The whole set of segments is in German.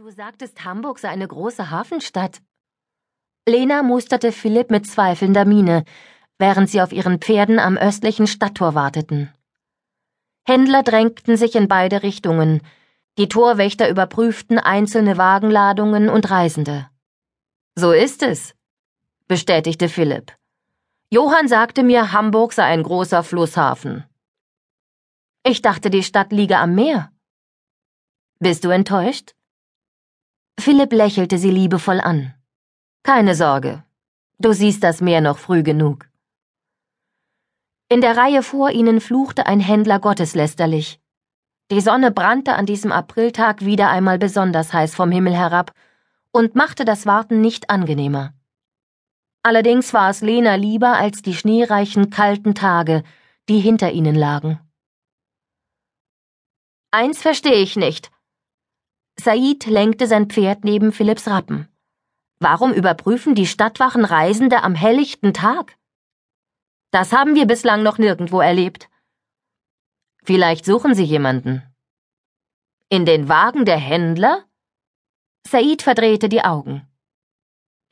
Du sagtest, Hamburg sei eine große Hafenstadt. Lena musterte Philipp mit zweifelnder Miene, während sie auf ihren Pferden am östlichen Stadttor warteten. Händler drängten sich in beide Richtungen, die Torwächter überprüften einzelne Wagenladungen und Reisende. So ist es, bestätigte Philipp. Johann sagte mir, Hamburg sei ein großer Flusshafen. Ich dachte, die Stadt liege am Meer. Bist du enttäuscht? Philipp lächelte sie liebevoll an. Keine Sorge, du siehst das Meer noch früh genug. In der Reihe vor ihnen fluchte ein Händler gotteslästerlich. Die Sonne brannte an diesem Apriltag wieder einmal besonders heiß vom Himmel herab und machte das Warten nicht angenehmer. Allerdings war es Lena lieber als die schneereichen, kalten Tage, die hinter ihnen lagen. Eins verstehe ich nicht. Said lenkte sein Pferd neben Philipps Rappen. Warum überprüfen die Stadtwachen Reisende am helllichten Tag? Das haben wir bislang noch nirgendwo erlebt. Vielleicht suchen Sie jemanden. In den Wagen der Händler? Said verdrehte die Augen.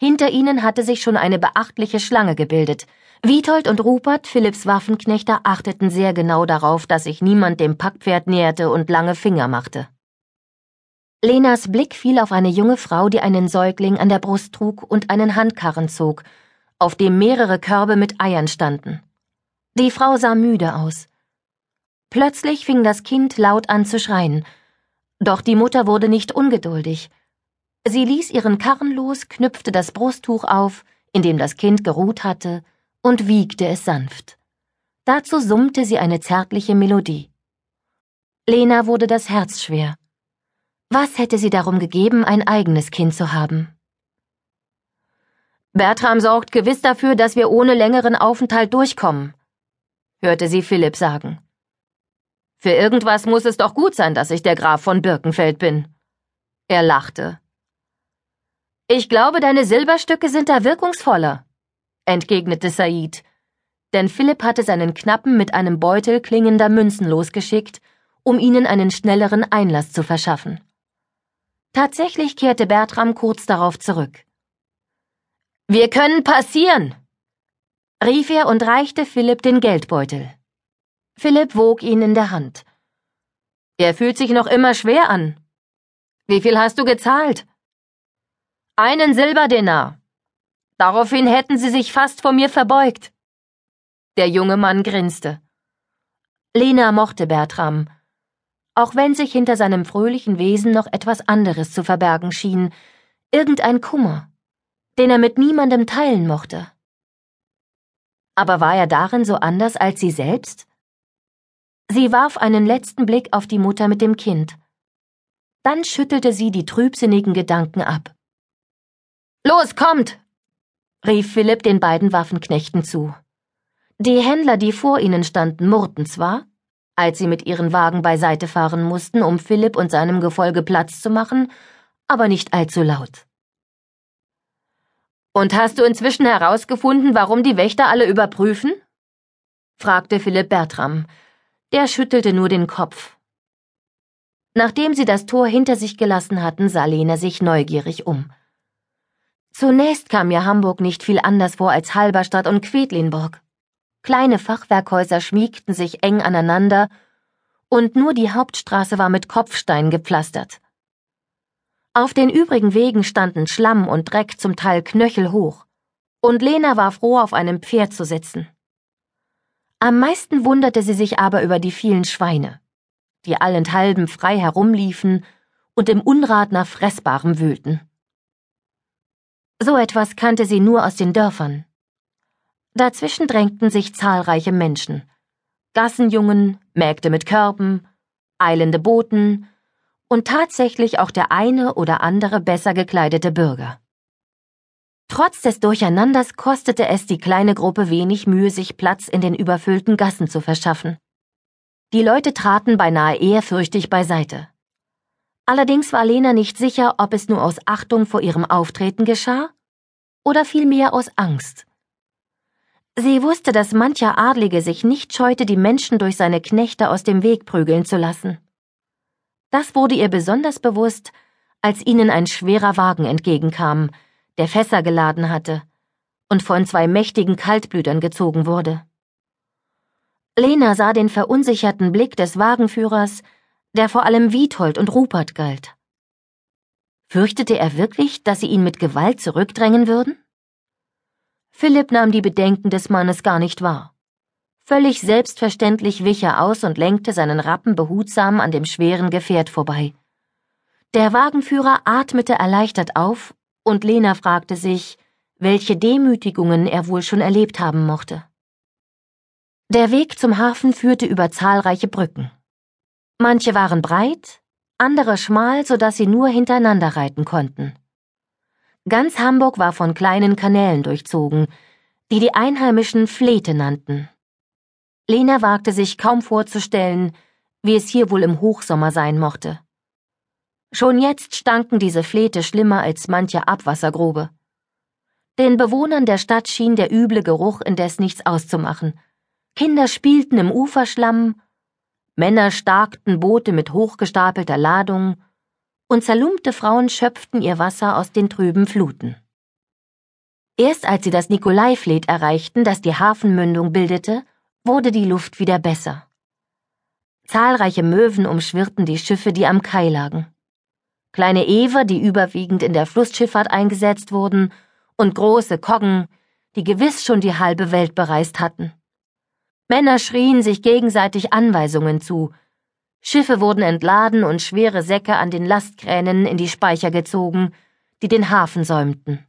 Hinter ihnen hatte sich schon eine beachtliche Schlange gebildet. Witold und Rupert, Philipps Waffenknechter, achteten sehr genau darauf, dass sich niemand dem Packpferd näherte und lange Finger machte. Lenas Blick fiel auf eine junge Frau, die einen Säugling an der Brust trug und einen Handkarren zog, auf dem mehrere Körbe mit Eiern standen. Die Frau sah müde aus. Plötzlich fing das Kind laut an zu schreien, doch die Mutter wurde nicht ungeduldig. Sie ließ ihren Karren los, knüpfte das Brusttuch auf, in dem das Kind geruht hatte, und wiegte es sanft. Dazu summte sie eine zärtliche Melodie. Lena wurde das Herz schwer. Was hätte sie darum gegeben, ein eigenes Kind zu haben? Bertram sorgt gewiss dafür, dass wir ohne längeren Aufenthalt durchkommen, hörte sie Philipp sagen. Für irgendwas muss es doch gut sein, dass ich der Graf von Birkenfeld bin. Er lachte. Ich glaube, deine Silberstücke sind da wirkungsvoller, entgegnete Said, denn Philipp hatte seinen Knappen mit einem Beutel klingender Münzen losgeschickt, um ihnen einen schnelleren Einlass zu verschaffen. Tatsächlich kehrte Bertram kurz darauf zurück. Wir können passieren, rief er und reichte Philipp den Geldbeutel. Philipp wog ihn in der Hand. Er fühlt sich noch immer schwer an. Wie viel hast du gezahlt? Einen Silberdenar. Daraufhin hätten sie sich fast vor mir verbeugt. Der junge Mann grinste. Lena mochte Bertram, auch wenn sich hinter seinem fröhlichen Wesen noch etwas anderes zu verbergen schien, irgendein Kummer, den er mit niemandem teilen mochte. Aber war er darin so anders als sie selbst? Sie warf einen letzten Blick auf die Mutter mit dem Kind. Dann schüttelte sie die trübsinnigen Gedanken ab. Los, kommt! rief Philipp den beiden Waffenknechten zu. Die Händler, die vor ihnen standen, murrten zwar, als sie mit ihren Wagen beiseite fahren mussten, um Philipp und seinem Gefolge Platz zu machen, aber nicht allzu laut. Und hast du inzwischen herausgefunden, warum die Wächter alle überprüfen? fragte Philipp Bertram, der schüttelte nur den Kopf. Nachdem sie das Tor hinter sich gelassen hatten, sah Lena sich neugierig um. Zunächst kam mir Hamburg nicht viel anders vor als Halberstadt und Quedlinburg. Kleine Fachwerkhäuser schmiegten sich eng aneinander, und nur die Hauptstraße war mit Kopfstein gepflastert. Auf den übrigen Wegen standen Schlamm und Dreck zum Teil knöchelhoch, und Lena war froh, auf einem Pferd zu sitzen. Am meisten wunderte sie sich aber über die vielen Schweine, die allenthalben frei herumliefen und im Unrat nach Fressbarem wühlten. So etwas kannte sie nur aus den Dörfern. Dazwischen drängten sich zahlreiche Menschen. Gassenjungen, Mägde mit Körben, eilende Boten und tatsächlich auch der eine oder andere besser gekleidete Bürger. Trotz des Durcheinanders kostete es die kleine Gruppe wenig Mühe, sich Platz in den überfüllten Gassen zu verschaffen. Die Leute traten beinahe ehrfürchtig beiseite. Allerdings war Lena nicht sicher, ob es nur aus Achtung vor ihrem Auftreten geschah oder vielmehr aus Angst. Sie wusste, dass mancher Adlige sich nicht scheute, die Menschen durch seine Knechte aus dem Weg prügeln zu lassen. Das wurde ihr besonders bewusst, als ihnen ein schwerer Wagen entgegenkam, der Fässer geladen hatte und von zwei mächtigen Kaltblütern gezogen wurde. Lena sah den verunsicherten Blick des Wagenführers, der vor allem Witold und Rupert galt. Fürchtete er wirklich, dass sie ihn mit Gewalt zurückdrängen würden? Philipp nahm die Bedenken des Mannes gar nicht wahr. Völlig selbstverständlich wich er aus und lenkte seinen Rappen behutsam an dem schweren Gefährt vorbei. Der Wagenführer atmete erleichtert auf, und Lena fragte sich, welche Demütigungen er wohl schon erlebt haben mochte. Der Weg zum Hafen führte über zahlreiche Brücken. Manche waren breit, andere schmal, so dass sie nur hintereinander reiten konnten. Ganz Hamburg war von kleinen Kanälen durchzogen, die die Einheimischen Flete nannten. Lena wagte sich kaum vorzustellen, wie es hier wohl im Hochsommer sein mochte. Schon jetzt stanken diese Flete schlimmer als manche Abwassergrube. Den Bewohnern der Stadt schien der üble Geruch indes nichts auszumachen. Kinder spielten im Uferschlamm, Männer starkten Boote mit hochgestapelter Ladung, und zerlumpte Frauen schöpften ihr Wasser aus den trüben Fluten. Erst als sie das Nikolaifleet erreichten, das die Hafenmündung bildete, wurde die Luft wieder besser. Zahlreiche Möwen umschwirrten die Schiffe, die am Kai lagen. Kleine Ewer, die überwiegend in der Flussschifffahrt eingesetzt wurden, und große Koggen, die gewiss schon die halbe Welt bereist hatten. Männer schrien sich gegenseitig Anweisungen zu, Schiffe wurden entladen und schwere Säcke an den Lastkränen in die Speicher gezogen, die den Hafen säumten.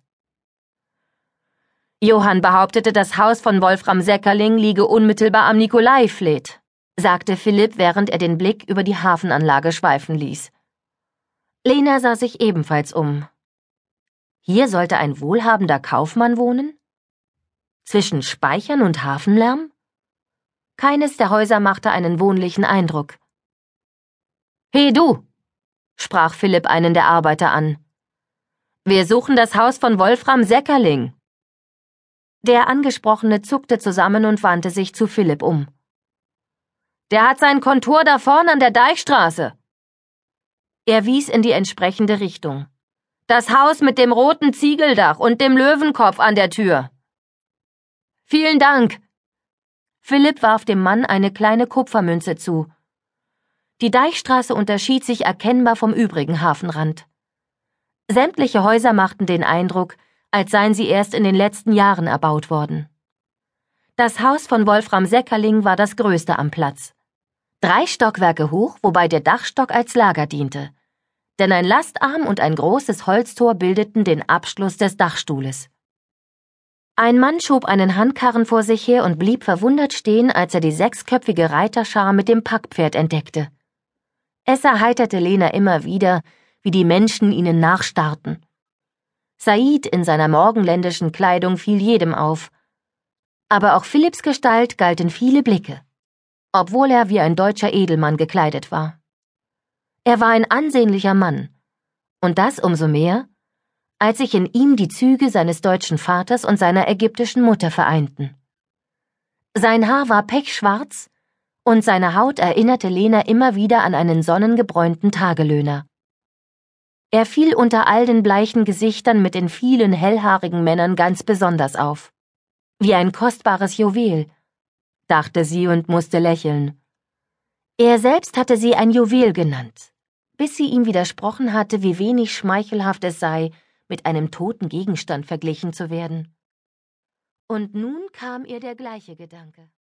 Johann behauptete, das Haus von Wolfram Säckerling liege unmittelbar am Nikolaifleet, sagte Philipp, während er den Blick über die Hafenanlage schweifen ließ. Lena sah sich ebenfalls um. Hier sollte ein wohlhabender Kaufmann wohnen? Zwischen Speichern und Hafenlärm? Keines der Häuser machte einen wohnlichen Eindruck. He du, sprach Philipp einen der Arbeiter an. Wir suchen das Haus von Wolfram Säckerling. Der Angesprochene zuckte zusammen und wandte sich zu Philipp um. Der hat sein Kontor da vorn an der Deichstraße. Er wies in die entsprechende Richtung. Das Haus mit dem roten Ziegeldach und dem Löwenkopf an der Tür. Vielen Dank. Philipp warf dem Mann eine kleine Kupfermünze zu die Deichstraße unterschied sich erkennbar vom übrigen Hafenrand. Sämtliche Häuser machten den Eindruck, als seien sie erst in den letzten Jahren erbaut worden. Das Haus von Wolfram Säckerling war das größte am Platz. Drei Stockwerke hoch, wobei der Dachstock als Lager diente. Denn ein Lastarm und ein großes Holztor bildeten den Abschluss des Dachstuhles. Ein Mann schob einen Handkarren vor sich her und blieb verwundert stehen, als er die sechsköpfige Reiterschar mit dem Packpferd entdeckte. Es erheiterte Lena immer wieder, wie die Menschen ihnen nachstarrten. Said in seiner morgenländischen Kleidung fiel jedem auf. Aber auch Philipps Gestalt galten viele Blicke, obwohl er wie ein deutscher Edelmann gekleidet war. Er war ein ansehnlicher Mann, und das umso mehr, als sich in ihm die Züge seines deutschen Vaters und seiner ägyptischen Mutter vereinten. Sein Haar war pechschwarz und seine Haut erinnerte Lena immer wieder an einen sonnengebräunten Tagelöhner. Er fiel unter all den bleichen Gesichtern mit den vielen hellhaarigen Männern ganz besonders auf. Wie ein kostbares Juwel, dachte sie und musste lächeln. Er selbst hatte sie ein Juwel genannt, bis sie ihm widersprochen hatte, wie wenig schmeichelhaft es sei, mit einem toten Gegenstand verglichen zu werden. Und nun kam ihr der gleiche Gedanke.